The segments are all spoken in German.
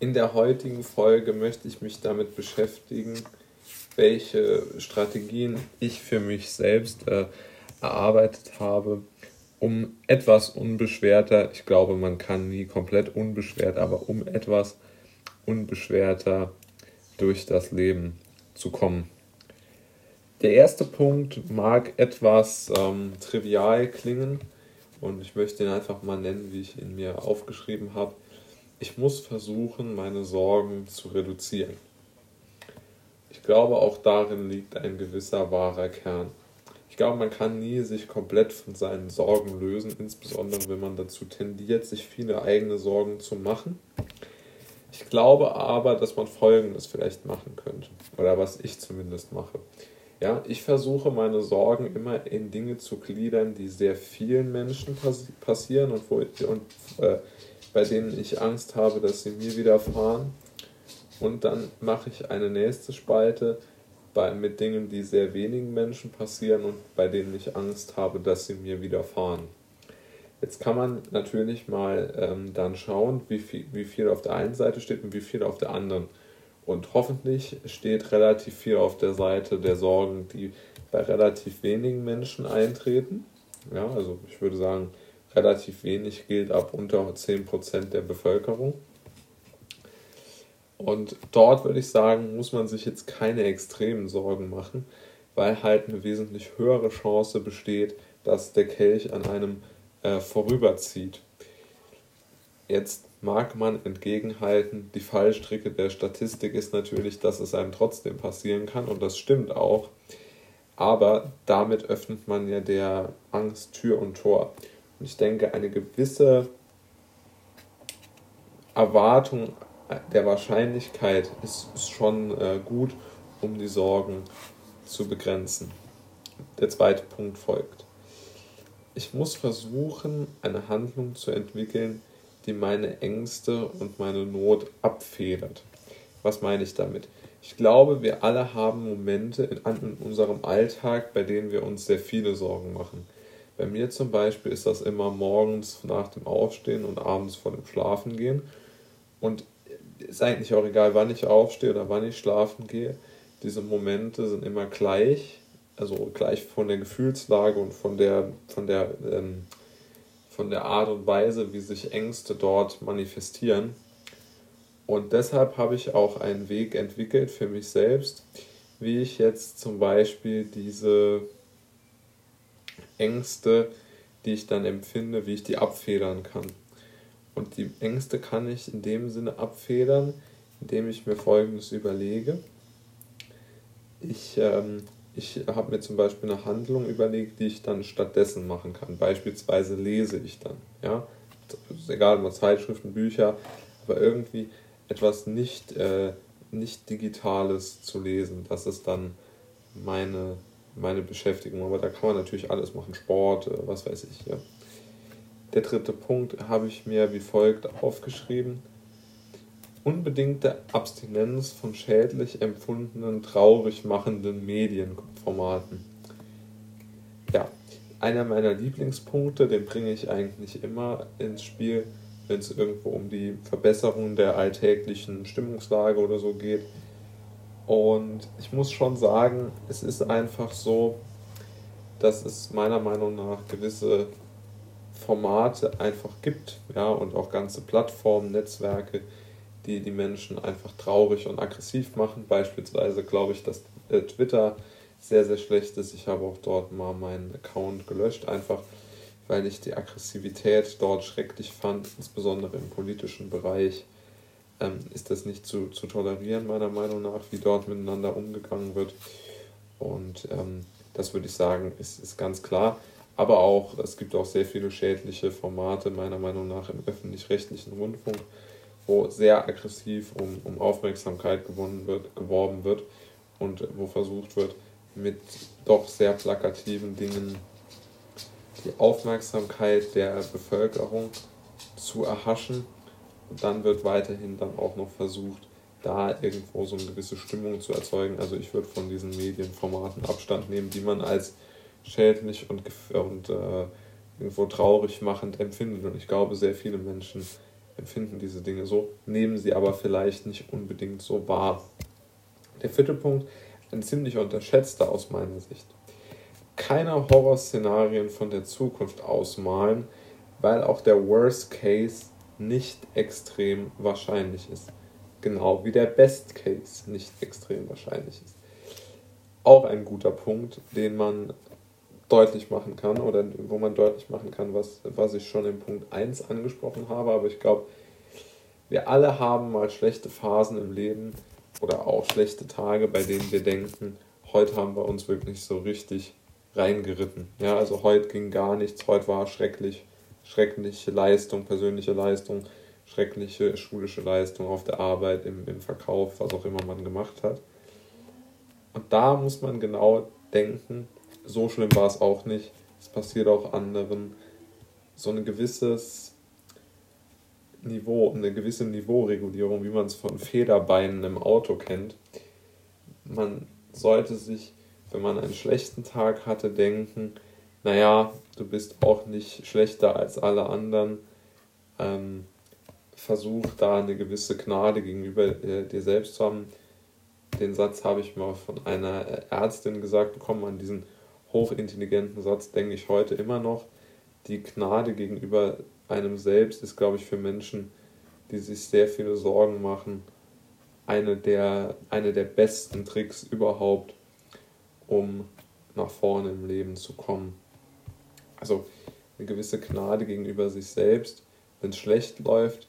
In der heutigen Folge möchte ich mich damit beschäftigen, welche Strategien ich für mich selbst äh, erarbeitet habe, um etwas unbeschwerter, ich glaube, man kann nie komplett unbeschwert, aber um etwas unbeschwerter durch das Leben zu kommen. Der erste Punkt mag etwas ähm, trivial klingen und ich möchte ihn einfach mal nennen, wie ich ihn mir aufgeschrieben habe. Ich muss versuchen, meine Sorgen zu reduzieren. Ich glaube, auch darin liegt ein gewisser wahrer Kern. Ich glaube, man kann nie sich komplett von seinen Sorgen lösen, insbesondere wenn man dazu tendiert, sich viele eigene Sorgen zu machen. Ich glaube aber, dass man Folgendes vielleicht machen könnte, oder was ich zumindest mache. Ja, ich versuche meine Sorgen immer in Dinge zu gliedern, die sehr vielen Menschen pass passieren und, wo, und äh, bei denen ich Angst habe, dass sie mir widerfahren. Und dann mache ich eine nächste Spalte bei, mit Dingen, die sehr wenigen Menschen passieren und bei denen ich Angst habe, dass sie mir widerfahren. Jetzt kann man natürlich mal ähm, dann schauen, wie viel, wie viel auf der einen Seite steht und wie viel auf der anderen. Und hoffentlich steht relativ viel auf der Seite der Sorgen, die bei relativ wenigen Menschen eintreten. Ja, also ich würde sagen, relativ wenig gilt ab unter 10% der Bevölkerung. Und dort würde ich sagen, muss man sich jetzt keine extremen Sorgen machen, weil halt eine wesentlich höhere Chance besteht, dass der Kelch an einem äh, vorüberzieht. Jetzt mag man entgegenhalten, die Fallstricke der Statistik ist natürlich, dass es einem trotzdem passieren kann und das stimmt auch. Aber damit öffnet man ja der Angst Tür und Tor. Und ich denke, eine gewisse Erwartung der Wahrscheinlichkeit ist, ist schon äh, gut, um die Sorgen zu begrenzen. Der zweite Punkt folgt. Ich muss versuchen, eine Handlung zu entwickeln, die meine Ängste und meine Not abfedert. Was meine ich damit? Ich glaube, wir alle haben Momente in, in, unserem Alltag, bei denen wir uns sehr viele Sorgen machen. Bei mir zum Beispiel ist das immer morgens nach dem Aufstehen und abends vor dem Schlafengehen. Und ist eigentlich auch egal, wann ich aufstehe oder wann ich schlafen gehe. Diese Momente sind immer gleich, also gleich von der Gefühlslage und von der, von der ähm, von der Art und Weise, wie sich Ängste dort manifestieren. Und deshalb habe ich auch einen Weg entwickelt für mich selbst, wie ich jetzt zum Beispiel diese Ängste, die ich dann empfinde, wie ich die abfedern kann. Und die Ängste kann ich in dem Sinne abfedern, indem ich mir Folgendes überlege. Ich ähm, ich habe mir zum Beispiel eine Handlung überlegt, die ich dann stattdessen machen kann. Beispielsweise lese ich dann. Ja? Egal, ob Zeitschriften, Bücher, aber irgendwie etwas nicht, äh, nicht Digitales zu lesen. Das ist dann meine, meine Beschäftigung. Aber da kann man natürlich alles machen, Sport, äh, was weiß ich. Ja. Der dritte Punkt habe ich mir wie folgt aufgeschrieben unbedingte Abstinenz von schädlich empfundenen, traurig machenden Medienformaten. Ja, einer meiner Lieblingspunkte, den bringe ich eigentlich immer ins Spiel, wenn es irgendwo um die Verbesserung der alltäglichen Stimmungslage oder so geht. Und ich muss schon sagen, es ist einfach so, dass es meiner Meinung nach gewisse Formate einfach gibt, ja, und auch ganze Plattformen, Netzwerke, die die Menschen einfach traurig und aggressiv machen. Beispielsweise glaube ich, dass äh, Twitter sehr, sehr schlecht ist. Ich habe auch dort mal meinen Account gelöscht, einfach weil ich die Aggressivität dort schrecklich fand, insbesondere im politischen Bereich. Ähm, ist das nicht zu, zu tolerieren, meiner Meinung nach, wie dort miteinander umgegangen wird. Und ähm, das würde ich sagen, ist, ist ganz klar. Aber auch, es gibt auch sehr viele schädliche Formate, meiner Meinung nach, im öffentlich-rechtlichen Rundfunk wo sehr aggressiv um, um Aufmerksamkeit gewonnen wird, geworben wird und wo versucht wird, mit doch sehr plakativen Dingen die Aufmerksamkeit der Bevölkerung zu erhaschen. Und dann wird weiterhin dann auch noch versucht, da irgendwo so eine gewisse Stimmung zu erzeugen. Also ich würde von diesen Medienformaten Abstand nehmen, die man als schädlich und, und äh, irgendwo traurig machend empfindet. Und ich glaube, sehr viele Menschen empfinden diese Dinge so, nehmen sie aber vielleicht nicht unbedingt so wahr. Der vierte Punkt, ein ziemlich unterschätzter aus meiner Sicht. Keine Horrorszenarien von der Zukunft ausmalen, weil auch der Worst Case nicht extrem wahrscheinlich ist. Genau wie der Best Case nicht extrem wahrscheinlich ist. Auch ein guter Punkt, den man deutlich machen kann oder wo man deutlich machen kann, was, was ich schon in Punkt 1 angesprochen habe. Aber ich glaube, wir alle haben mal schlechte Phasen im Leben oder auch schlechte Tage, bei denen wir denken, heute haben wir uns wirklich so richtig reingeritten. Ja, also heute ging gar nichts, heute war schrecklich, schreckliche Leistung, persönliche Leistung, schreckliche schulische Leistung auf der Arbeit, im, im Verkauf, was auch immer man gemacht hat. Und da muss man genau denken, so schlimm war es auch nicht. Es passiert auch anderen. So ein gewisses Niveau, eine gewisse Niveauregulierung, wie man es von Federbeinen im Auto kennt. Man sollte sich, wenn man einen schlechten Tag hatte, denken, naja, du bist auch nicht schlechter als alle anderen. Ähm, versuch da eine gewisse Gnade gegenüber äh, dir selbst zu haben. Den Satz habe ich mal von einer Ärztin gesagt bekommen an diesen hochintelligenten Satz denke ich heute immer noch. Die Gnade gegenüber einem selbst ist, glaube ich, für Menschen, die sich sehr viele Sorgen machen, eine der, eine der besten Tricks überhaupt, um nach vorne im Leben zu kommen. Also eine gewisse Gnade gegenüber sich selbst, wenn es schlecht läuft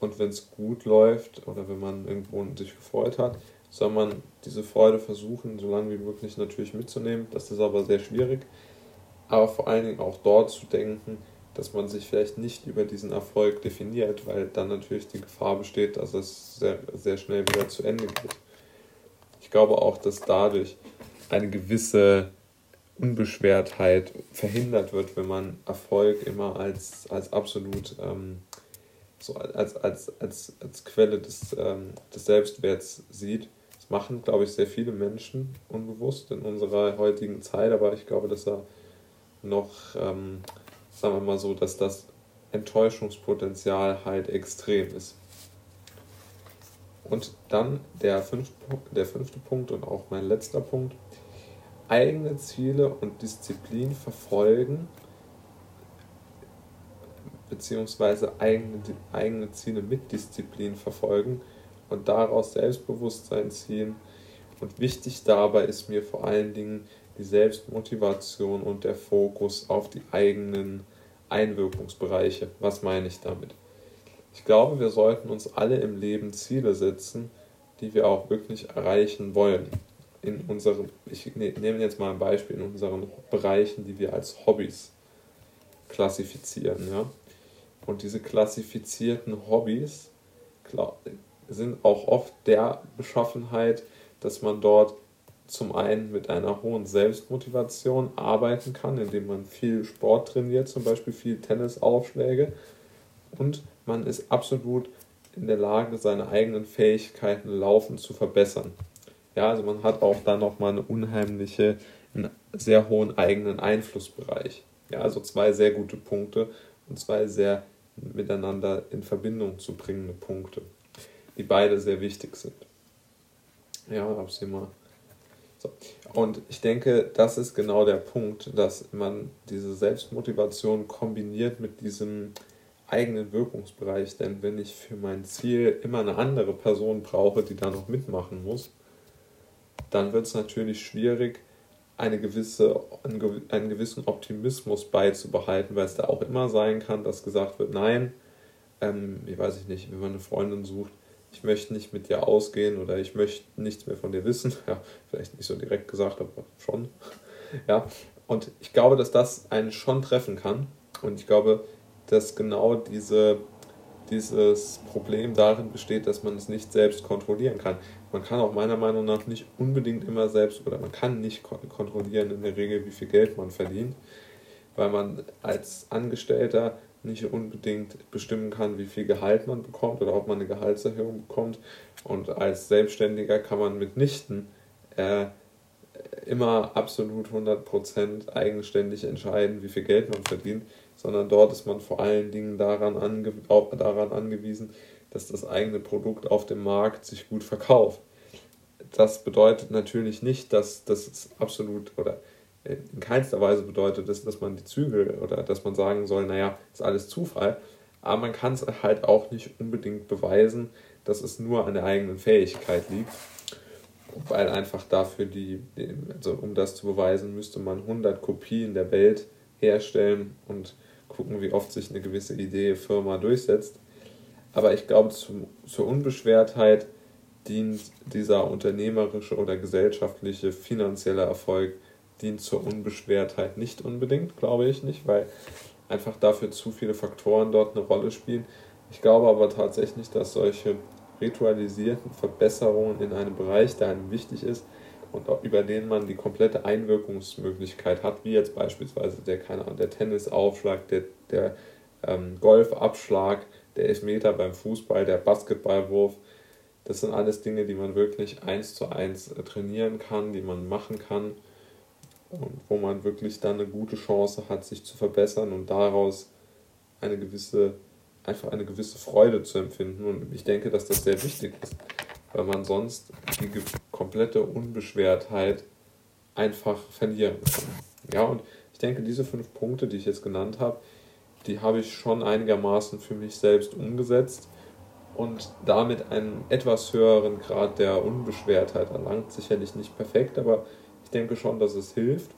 und wenn es gut läuft oder wenn man irgendwo sich gefreut hat, soll man diese Freude versuchen, so lange wie möglich natürlich mitzunehmen. Das ist aber sehr schwierig. Aber vor allen Dingen auch dort zu denken, dass man sich vielleicht nicht über diesen Erfolg definiert, weil dann natürlich die Gefahr besteht, dass es sehr, sehr schnell wieder zu Ende geht. Ich glaube auch, dass dadurch eine gewisse Unbeschwertheit verhindert wird, wenn man Erfolg immer als, als absolut ähm, so als, als, als, als Quelle des, ähm, des Selbstwerts sieht machen, glaube ich, sehr viele Menschen unbewusst in unserer heutigen Zeit, aber ich glaube, dass er noch, ähm, sagen wir mal so, dass das Enttäuschungspotenzial halt extrem ist. Und dann der fünfte, der fünfte Punkt und auch mein letzter Punkt. Eigene Ziele und Disziplin verfolgen, beziehungsweise eigene, eigene Ziele mit Disziplin verfolgen, und daraus Selbstbewusstsein ziehen. Und wichtig dabei ist mir vor allen Dingen die Selbstmotivation und der Fokus auf die eigenen Einwirkungsbereiche. Was meine ich damit? Ich glaube, wir sollten uns alle im Leben Ziele setzen, die wir auch wirklich erreichen wollen. In unseren, ich ne, nehme jetzt mal ein Beispiel in unseren Bereichen, die wir als Hobbys klassifizieren. Ja? Und diese klassifizierten Hobbys sind auch oft der Beschaffenheit, dass man dort zum einen mit einer hohen Selbstmotivation arbeiten kann, indem man viel Sport trainiert, zum Beispiel viel Tennisaufschläge und man ist absolut in der Lage, seine eigenen Fähigkeiten laufend zu verbessern. Ja, also man hat auch dann nochmal eine unheimliche, einen sehr hohen eigenen Einflussbereich. Ja, also zwei sehr gute Punkte und zwei sehr miteinander in Verbindung zu bringende Punkte die beide sehr wichtig sind. Ja, hab's hier. So. Und ich denke, das ist genau der Punkt, dass man diese Selbstmotivation kombiniert mit diesem eigenen Wirkungsbereich. Denn wenn ich für mein Ziel immer eine andere Person brauche, die da noch mitmachen muss, dann wird es natürlich schwierig, eine gewisse, einen gewissen Optimismus beizubehalten, weil es da auch immer sein kann, dass gesagt wird, nein, ähm, ich weiß ich nicht, wenn man eine Freundin sucht, ich möchte nicht mit dir ausgehen oder ich möchte nichts mehr von dir wissen. Ja, vielleicht nicht so direkt gesagt, aber schon. Ja, und ich glaube, dass das einen schon treffen kann. Und ich glaube, dass genau diese, dieses Problem darin besteht, dass man es nicht selbst kontrollieren kann. Man kann auch meiner Meinung nach nicht unbedingt immer selbst oder man kann nicht kontrollieren in der Regel, wie viel Geld man verdient, weil man als Angestellter nicht unbedingt bestimmen kann, wie viel Gehalt man bekommt oder ob man eine Gehaltserhöhung bekommt. Und als Selbstständiger kann man mitnichten äh, immer absolut 100% eigenständig entscheiden, wie viel Geld man verdient, sondern dort ist man vor allen Dingen daran, ange daran angewiesen, dass das eigene Produkt auf dem Markt sich gut verkauft. Das bedeutet natürlich nicht, dass das absolut oder in keinster Weise bedeutet das, dass man die Zügel oder dass man sagen soll, naja, ist alles Zufall. Aber man kann es halt auch nicht unbedingt beweisen, dass es nur an der eigenen Fähigkeit liegt. Weil einfach dafür die, also um das zu beweisen, müsste man 100 Kopien der Welt herstellen und gucken, wie oft sich eine gewisse Idee, Firma durchsetzt. Aber ich glaube, zum, zur Unbeschwertheit dient dieser unternehmerische oder gesellschaftliche finanzielle Erfolg dient zur Unbeschwertheit nicht unbedingt, glaube ich nicht, weil einfach dafür zu viele Faktoren dort eine Rolle spielen. Ich glaube aber tatsächlich, dass solche ritualisierten Verbesserungen in einem Bereich, der einem wichtig ist und über den man die komplette Einwirkungsmöglichkeit hat, wie jetzt beispielsweise der, keine Ahnung, der Tennisaufschlag, der, der ähm, Golfabschlag, der Elfmeter beim Fußball, der Basketballwurf. Das sind alles Dinge, die man wirklich eins zu eins äh, trainieren kann, die man machen kann und wo man wirklich dann eine gute Chance hat, sich zu verbessern und daraus eine gewisse, einfach eine gewisse Freude zu empfinden. Und ich denke, dass das sehr wichtig ist, weil man sonst die komplette Unbeschwertheit einfach verlieren kann. Ja, und ich denke, diese fünf Punkte, die ich jetzt genannt habe, die habe ich schon einigermaßen für mich selbst umgesetzt und damit einen etwas höheren Grad der Unbeschwertheit erlangt. Sicherlich nicht perfekt, aber ich denke schon, dass es hilft.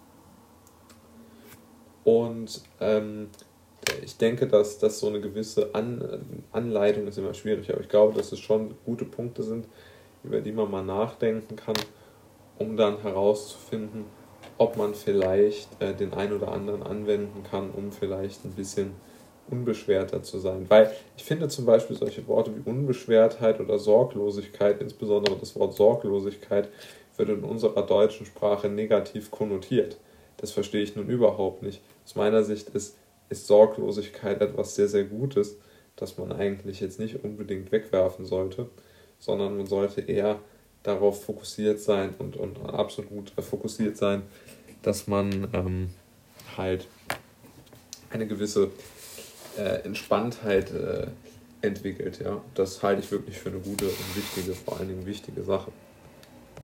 Und ähm, ich denke, dass das so eine gewisse An Anleitung ist immer schwierig, aber ich glaube, dass es schon gute Punkte sind, über die man mal nachdenken kann, um dann herauszufinden, ob man vielleicht äh, den einen oder anderen anwenden kann, um vielleicht ein bisschen unbeschwerter zu sein. Weil ich finde zum Beispiel solche Worte wie Unbeschwertheit oder Sorglosigkeit, insbesondere das Wort Sorglosigkeit, wird in unserer deutschen Sprache negativ konnotiert. Das verstehe ich nun überhaupt nicht. Aus meiner Sicht ist, ist Sorglosigkeit etwas sehr, sehr Gutes, das man eigentlich jetzt nicht unbedingt wegwerfen sollte, sondern man sollte eher darauf fokussiert sein und, und absolut fokussiert sein, dass man ähm, halt eine gewisse äh, Entspanntheit äh, entwickelt. Ja? Das halte ich wirklich für eine gute und wichtige, vor allen Dingen wichtige Sache.